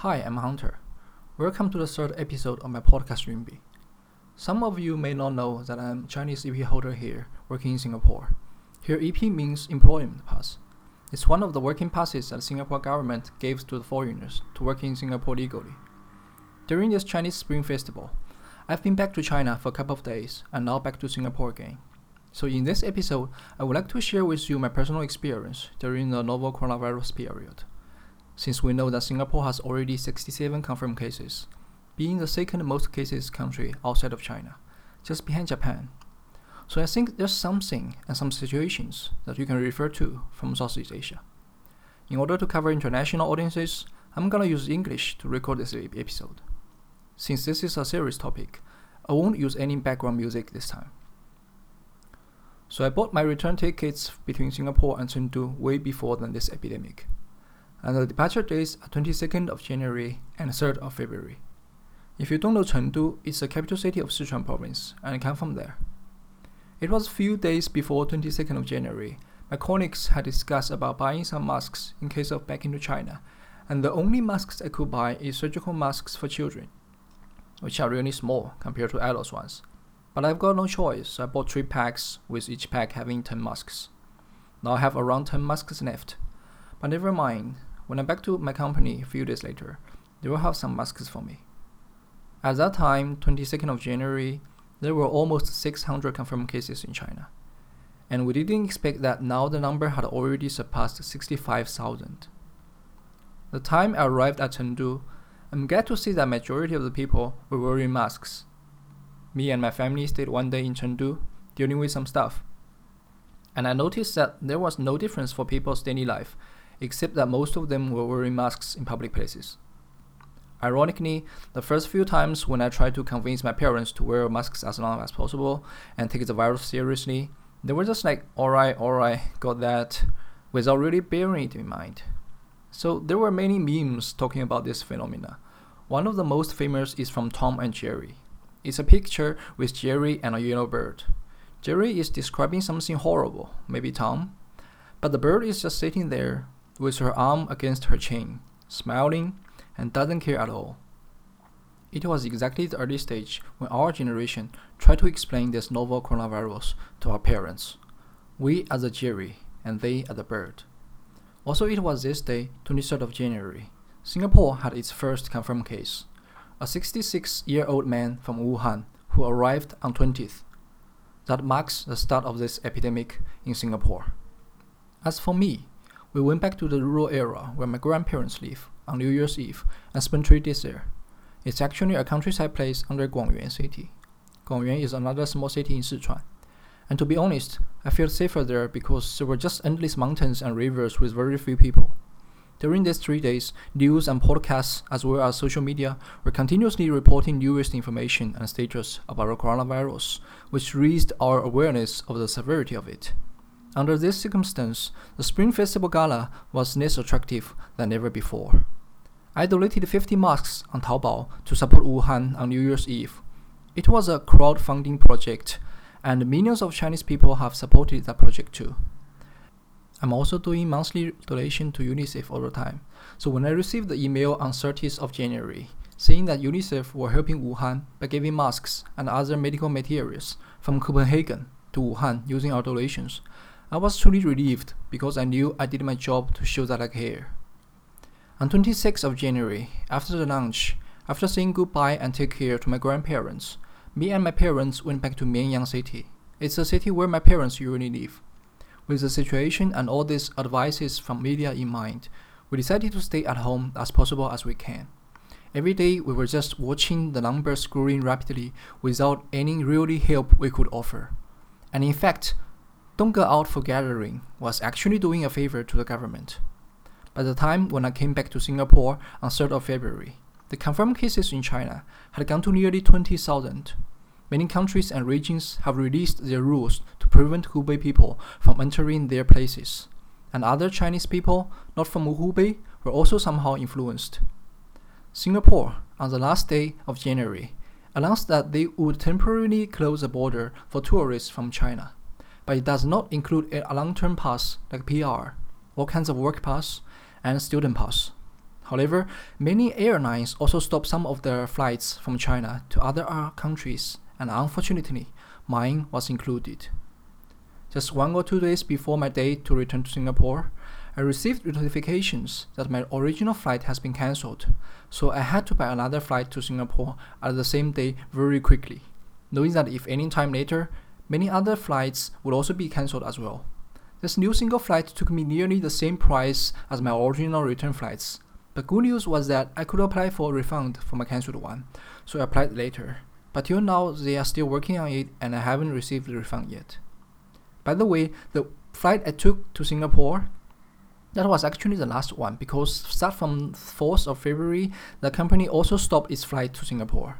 Hi, I'm Hunter. Welcome to the third episode of my podcast Lyngby. Some of you may not know that I'm Chinese EP holder here, working in Singapore. Here, EP means employment pass. It's one of the working passes that the Singapore government gives to the foreigners to work in Singapore legally. During this Chinese Spring Festival, I've been back to China for a couple of days and now back to Singapore again. So in this episode, I would like to share with you my personal experience during the novel coronavirus period. Since we know that Singapore has already 67 confirmed cases, being the second most cases country outside of China, just behind Japan. So I think there's something and some situations that you can refer to from Southeast Asia. In order to cover international audiences, I'm gonna use English to record this episode. Since this is a serious topic, I won't use any background music this time. So I bought my return tickets between Singapore and Chengdu way before than this epidemic. And the departure dates are 22nd of January and 3rd of February. If you don't know Chengdu, it's the capital city of Sichuan province, and I come from there. It was a few days before 22nd of January. My colleagues had discussed about buying some masks in case of back into China, and the only masks I could buy is surgical masks for children, which are really small compared to adults ones. But I've got no choice, so I bought three packs, with each pack having 10 masks. Now I have around 10 masks left. But never mind, when I'm back to my company a few days later, they will have some masks for me. At that time, 22nd of January, there were almost 600 confirmed cases in China. And we didn't expect that now the number had already surpassed 65,000. The time I arrived at Chengdu, I'm glad to see that majority of the people were wearing masks me and my family stayed one day in Chengdu, dealing with some stuff. And I noticed that there was no difference for people's daily life, except that most of them were wearing masks in public places. Ironically, the first few times when I tried to convince my parents to wear masks as long as possible and take the virus seriously, they were just like, alright, alright, got that, without really bearing it in mind. So there were many memes talking about this phenomena. One of the most famous is from Tom and Jerry. It's a picture with Jerry and a yellow bird. Jerry is describing something horrible, maybe Tom, but the bird is just sitting there with her arm against her chin, smiling and doesn't care at all. It was exactly the early stage when our generation tried to explain this novel coronavirus to our parents. We as the Jerry, and they as the bird. Also, it was this day, 23rd of January, Singapore had its first confirmed case a 66 year old man from Wuhan who arrived on 20th. That marks the start of this epidemic in Singapore. As for me, we went back to the rural area where my grandparents live on New Year's Eve and spent three days there. It's actually a countryside place under Guangyuan City. Guangyuan is another small city in Sichuan. And to be honest, I felt safer there because there were just endless mountains and rivers with very few people. During these three days, news and podcasts, as well as social media, were continuously reporting newest information and status about the coronavirus, which raised our awareness of the severity of it. Under this circumstance, the Spring Festival Gala was less attractive than ever before. I donated 50 masks on Taobao to support Wuhan on New Year's Eve. It was a crowdfunding project, and millions of Chinese people have supported that project too. I'm also doing monthly donation to UNICEF all the time. So when I received the email on 30th of January saying that UNICEF were helping Wuhan by giving masks and other medical materials from Copenhagen to Wuhan using our donations, I was truly relieved because I knew I did my job to show that I care. On 26th of January, after the lunch, after saying goodbye and take care to my grandparents, me and my parents went back to Mianyang City. It's a city where my parents usually live. With the situation and all these advices from media in mind, we decided to stay at home as possible as we can. Every day we were just watching the numbers growing rapidly without any really help we could offer. And in fact, don't go out for gathering was actually doing a favor to the government. By the time when I came back to Singapore on 3rd of February, the confirmed cases in China had gone to nearly 20,000. Many countries and regions have released their rules to prevent Hubei people from entering their places, and other Chinese people not from Hubei were also somehow influenced. Singapore, on the last day of January, announced that they would temporarily close the border for tourists from China, but it does not include a long-term pass like PR, all kinds of work pass, and student pass. However, many airlines also stop some of their flights from China to other uh, countries, and unfortunately, mine was included. Just one or two days before my date to return to Singapore, I received notifications that my original flight has been cancelled, so I had to buy another flight to Singapore at the same day very quickly, knowing that if any time later, many other flights would also be cancelled as well. This new single flight took me nearly the same price as my original return flights. The good news was that I could apply for a refund for my cancelled one, so I applied later. But till now, they are still working on it and I haven't received the refund yet. By the way, the flight I took to Singapore that was actually the last one because start from 4th of February, the company also stopped its flight to Singapore.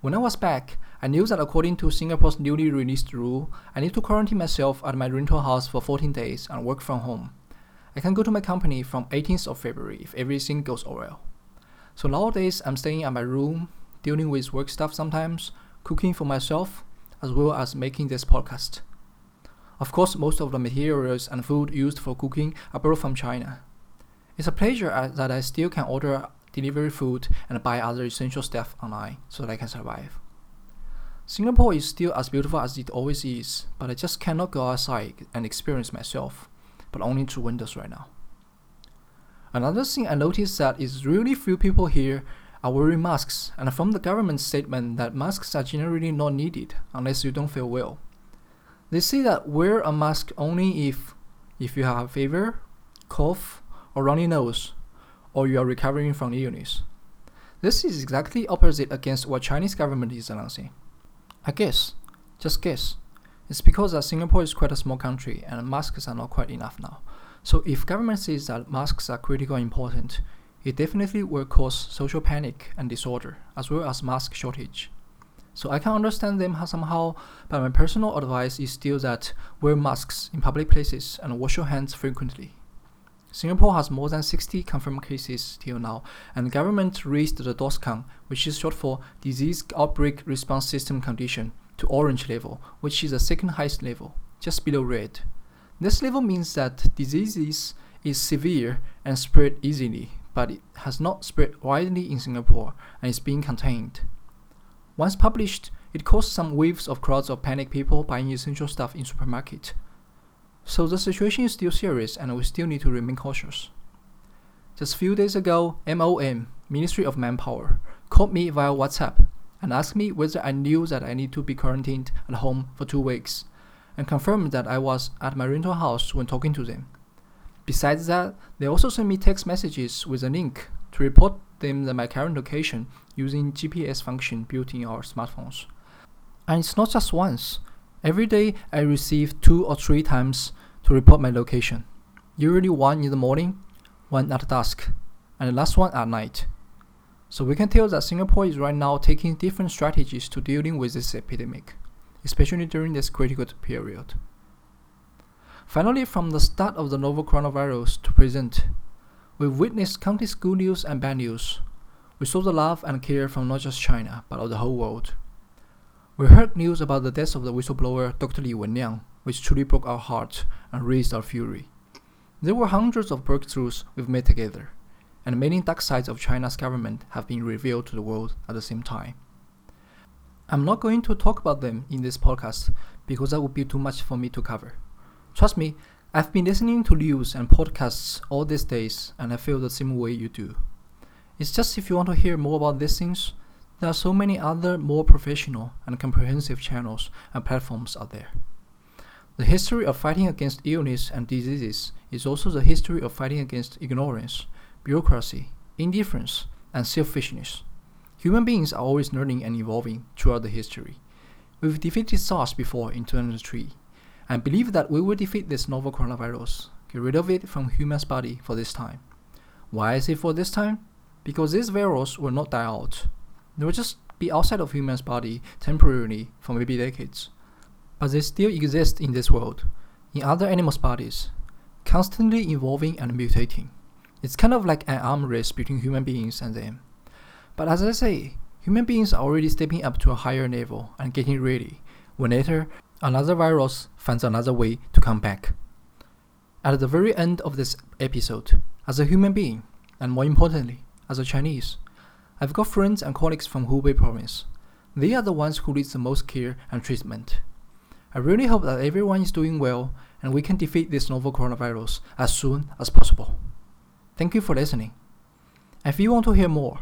When I was back, I knew that according to Singapore's newly released rule, I need to quarantine myself at my rental house for 14 days and work from home. I can go to my company from 18th of February if everything goes well. So nowadays, I'm staying at my room, dealing with work stuff sometimes, cooking for myself, as well as making this podcast. Of course, most of the materials and food used for cooking are brought from China. It's a pleasure uh, that I still can order delivery food and buy other essential stuff online so that I can survive. Singapore is still as beautiful as it always is, but I just cannot go outside and experience myself, but only through windows right now. Another thing I noticed that is really few people here are wearing masks, and from the government statement that masks are generally not needed unless you don't feel well. They say that wear a mask only if if you have fever, cough, or runny nose, or you are recovering from illness. This is exactly opposite against what Chinese government is announcing. I guess, just guess, it's because that Singapore is quite a small country and masks are not quite enough now. So if government says that masks are critical important, it definitely will cause social panic and disorder, as well as mask shortage. So I can understand them how somehow, but my personal advice is still that wear masks in public places and wash your hands frequently. Singapore has more than 60 confirmed cases till now, and the government raised the DORSCON, which is short for Disease Outbreak Response System Condition, to orange level, which is the second highest level, just below red. This level means that disease is severe and spread easily, but it has not spread widely in Singapore and is being contained. Once published, it caused some waves of crowds of panicked people buying essential stuff in supermarket. So the situation is still serious and we still need to remain cautious. Just a few days ago, MOM, Ministry of Manpower, called me via WhatsApp and asked me whether I knew that I need to be quarantined at home for two weeks, and confirmed that I was at my rental house when talking to them. Besides that, they also sent me text messages with a link to report them my current location using GPS function built in our smartphones. And it's not just once. Every day I receive two or three times to report my location. Usually one in the morning, one at dusk, and the last one at night. So we can tell that Singapore is right now taking different strategies to dealing with this epidemic, especially during this critical period. Finally, from the start of the novel coronavirus to present, we've witnessed countless good news and bad news, we saw the love and care from not just China, but of the whole world. We heard news about the death of the whistleblower Dr. Li Wenliang, which truly broke our hearts and raised our fury. There were hundreds of breakthroughs we've made together, and many dark sides of China's government have been revealed to the world at the same time. I'm not going to talk about them in this podcast because that would be too much for me to cover. Trust me, I've been listening to news and podcasts all these days, and I feel the same way you do. It's just if you want to hear more about these things, there are so many other more professional and comprehensive channels and platforms out there. The history of fighting against illness and diseases is also the history of fighting against ignorance, bureaucracy, indifference, and selfishness. Human beings are always learning and evolving throughout the history. We've defeated SARS before in 2003, and believe that we will defeat this novel coronavirus, get rid of it from human's body for this time. Why is it for this time? because this virus will not die out. They will just be outside of human's body temporarily for maybe decades. But they still exist in this world, in other animals' bodies, constantly evolving and mutating. It's kind of like an arm race between human beings and them. But as I say, human beings are already stepping up to a higher level and getting ready when later another virus finds another way to come back. At the very end of this episode, as a human being, and more importantly, as a Chinese. I've got friends and colleagues from Hubei province. They are the ones who need the most care and treatment. I really hope that everyone is doing well and we can defeat this novel coronavirus as soon as possible. Thank you for listening. If you want to hear more,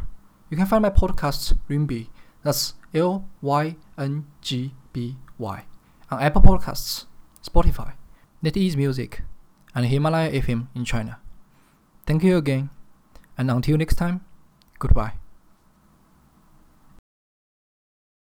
you can find my podcast Lyngby, that's L Y N G B Y, on Apple Podcasts, Spotify, NetEase Music, and Himalaya FM in China. Thank you again, and until next time, goodbye.